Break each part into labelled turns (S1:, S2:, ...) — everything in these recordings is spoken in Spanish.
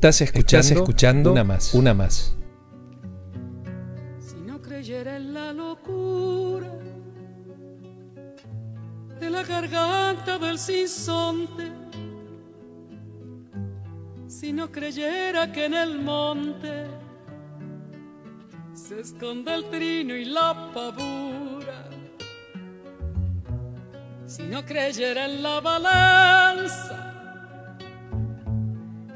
S1: Estás escuchando, escuchando una más, una más.
S2: Si no creyera en la locura de la garganta del sinsonte, si no creyera que en el monte se esconde el trino y la pavura, si no creyera en la balanza,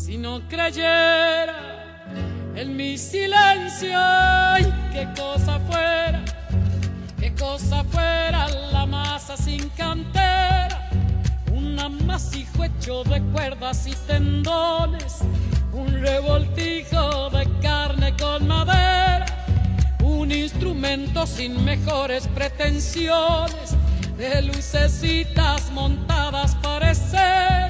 S2: si no creyera en mi silencio, qué cosa fuera, qué cosa fuera la masa sin cantera, un amasijo hecho de cuerdas y tendones, un revoltijo de carne con madera, un instrumento sin mejores pretensiones, de lucecitas montadas para escena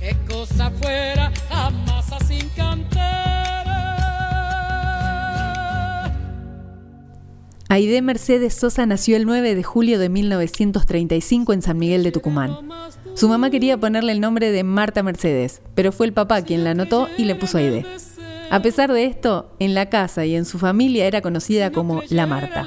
S2: qué cosa fuera masa sin cantera.
S3: Aide Mercedes Sosa nació el 9 de julio de 1935 en San Miguel de Tucumán. Su mamá quería ponerle el nombre de Marta Mercedes, pero fue el papá quien la anotó y le puso Aide. A pesar de esto, en la casa y en su familia era conocida como La Marta.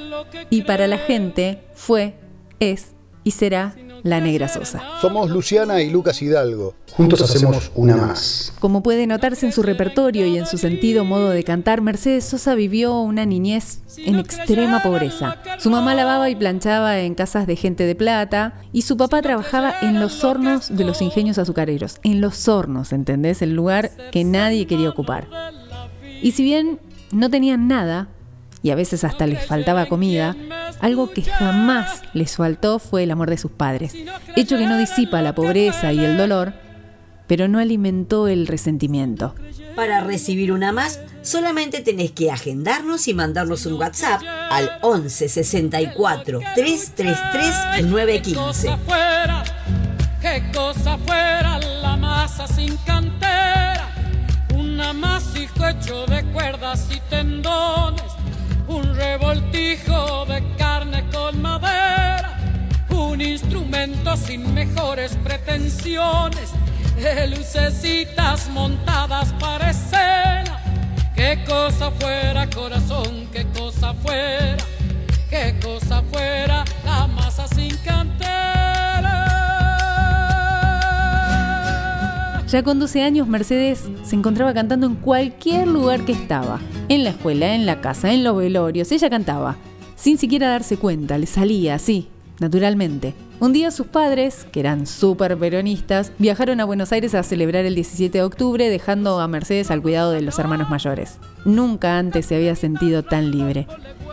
S3: Y para la gente fue, es y será la Negra Sosa.
S4: Somos Luciana y Lucas Hidalgo. Juntos hacemos una más.
S3: Como puede notarse en su repertorio y en su sentido modo de cantar, Mercedes Sosa vivió una niñez en extrema pobreza. Su mamá lavaba y planchaba en casas de gente de plata y su papá trabajaba en los hornos de los ingenios azucareros. En los hornos, ¿entendés? El lugar que nadie quería ocupar. Y si bien no tenían nada, y a veces hasta les faltaba comida, algo que jamás les faltó fue el amor de sus padres, hecho que no disipa la pobreza y el dolor, pero no alimentó el resentimiento.
S5: Para recibir una más, solamente tenés que agendarnos y mandarnos un WhatsApp al 11 64 333 915.
S2: Qué cosa fuera la masa sin cantera, un amasijo hecho de cuerdas y tendones un revoltijo de carne con madera, un instrumento sin mejores pretensiones, de lucecitas montadas para escena. Qué cosa fuera corazón, qué cosa fuera, qué cosa fuera la masa sin cantera.
S3: Ya con 12 años, Mercedes se encontraba cantando en cualquier lugar que estaba. En la escuela, en la casa, en los velorios. Ella cantaba. Sin siquiera darse cuenta, le salía así, naturalmente. Un día sus padres, que eran súper peronistas, viajaron a Buenos Aires a celebrar el 17 de octubre, dejando a Mercedes al cuidado de los hermanos mayores. Nunca antes se había sentido tan libre.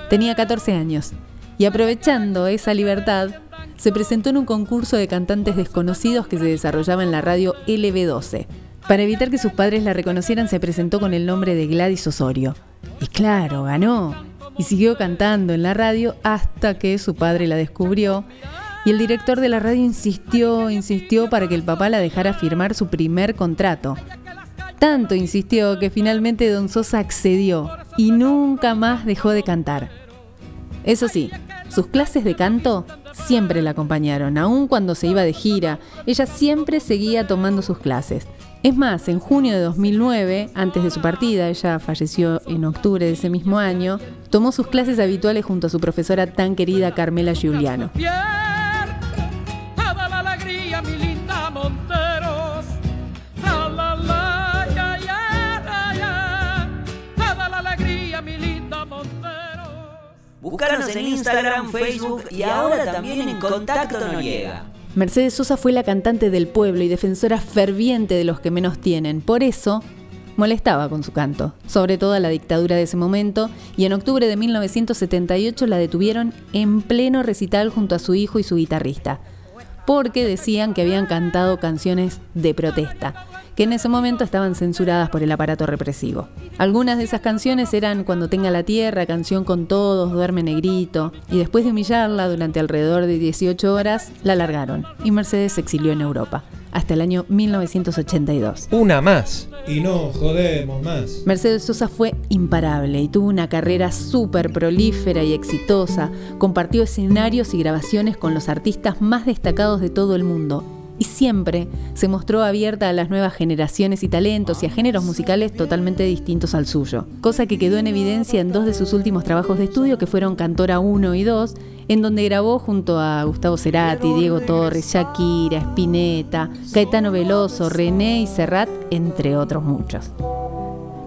S3: Tenía 14 años y aprovechando esa libertad, se presentó en un concurso de cantantes desconocidos que se desarrollaba en la radio LB12. Para evitar que sus padres la reconocieran, se presentó con el nombre de Gladys Osorio. Y claro, ganó. Y siguió cantando en la radio hasta que su padre la descubrió. Y el director de la radio insistió, insistió para que el papá la dejara firmar su primer contrato. Tanto insistió que finalmente Don Sosa accedió y nunca más dejó de cantar. Eso sí, sus clases de canto siempre la acompañaron, aun cuando se iba de gira, ella siempre seguía tomando sus clases. Es más, en junio de 2009, antes de su partida, ella falleció en octubre de ese mismo año, tomó sus clases habituales junto a su profesora tan querida Carmela Giuliano.
S6: En Instagram, Facebook y ahora también en Contacto Noriega.
S3: Mercedes Sosa fue la cantante del pueblo y defensora ferviente de los que menos tienen. Por eso, molestaba con su canto, sobre todo a la dictadura de ese momento, y en octubre de 1978 la detuvieron en pleno recital junto a su hijo y su guitarrista, porque decían que habían cantado canciones de protesta que en ese momento estaban censuradas por el aparato represivo. Algunas de esas canciones eran Cuando tenga la tierra, Canción con todos, Duerme negrito, y después de humillarla durante alrededor de 18 horas, la largaron y Mercedes se exilió en Europa hasta el año 1982.
S1: Una más. Y no jodemos más.
S3: Mercedes Sosa fue imparable y tuvo una carrera súper prolífera y exitosa. Compartió escenarios y grabaciones con los artistas más destacados de todo el mundo y siempre se mostró abierta a las nuevas generaciones y talentos y a géneros musicales totalmente distintos al suyo, cosa que quedó en evidencia en dos de sus últimos trabajos de estudio que fueron Cantora 1 y 2, en donde grabó junto a Gustavo Cerati, Diego Torres, Shakira, Spinetta, Caetano Veloso, René y Serrat, entre otros muchos.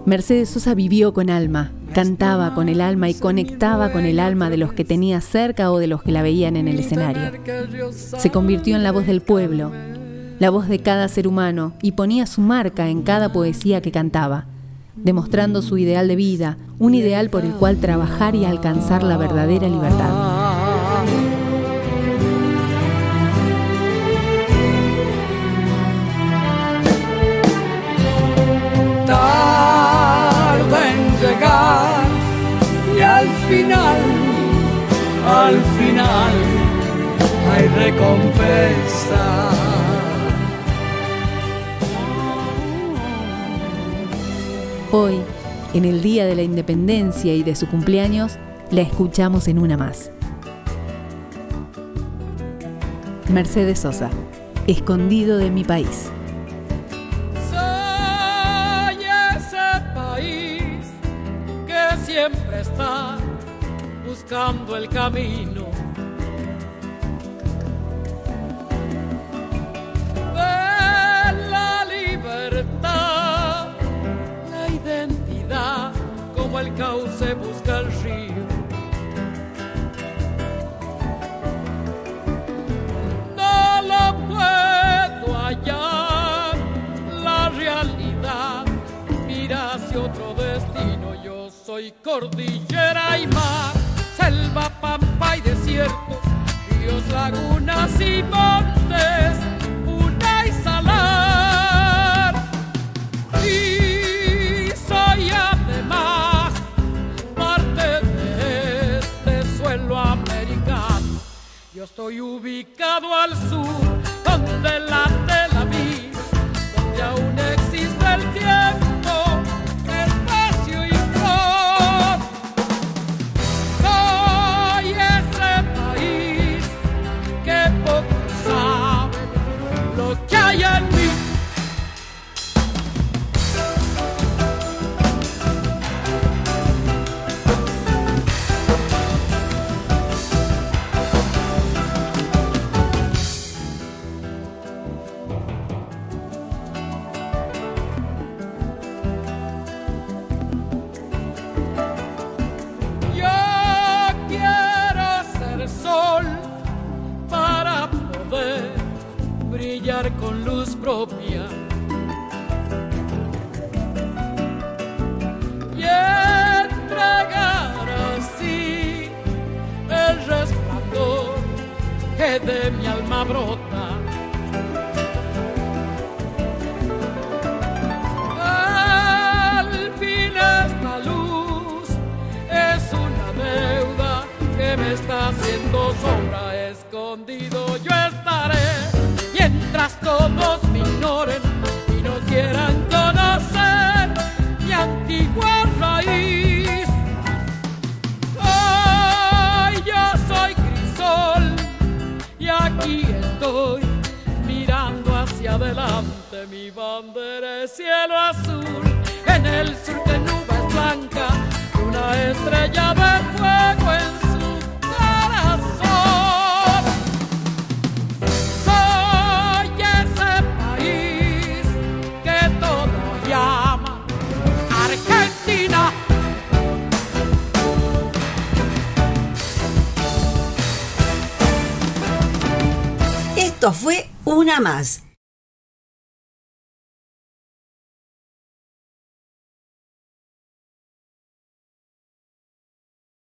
S3: Mercedes Sosa vivió con alma, cantaba con el alma y conectaba con el alma de los que tenía cerca o de los que la veían en el escenario.
S2: Se
S3: convirtió en la voz del pueblo, la voz de cada ser humano y ponía su marca en cada poesía que cantaba, demostrando su ideal de vida, un ideal por el cual trabajar y alcanzar la verdadera libertad.
S2: Final, al final hay recompensa.
S3: Hoy, en el Día de la Independencia y de su cumpleaños, la escuchamos en una más. Mercedes Sosa, escondido de mi país.
S2: El camino. De la libertad, la identidad, como el cauce busca el río. No lo puedo hallar, la realidad mira hacia otro destino soy cordillera y mar, selva, pampa y desierto, ríos, lagunas y montes, una y salar. Y soy además parte de este suelo americano. Yo estoy ubicado al sur, donde la tela vida, donde aún existe Y entregar así el resplandor que de mi alma brota. Al fin esta luz es una deuda que me está haciendo sombra. Escondido yo estaré mientras todos me ignoren y no quieran conocer mi antigua raíz. Hoy yo soy crisol y aquí estoy mirando hacia adelante mi bandera es cielo azul en el sur de nubes blancas una estrella de fuego
S5: Fue Una Más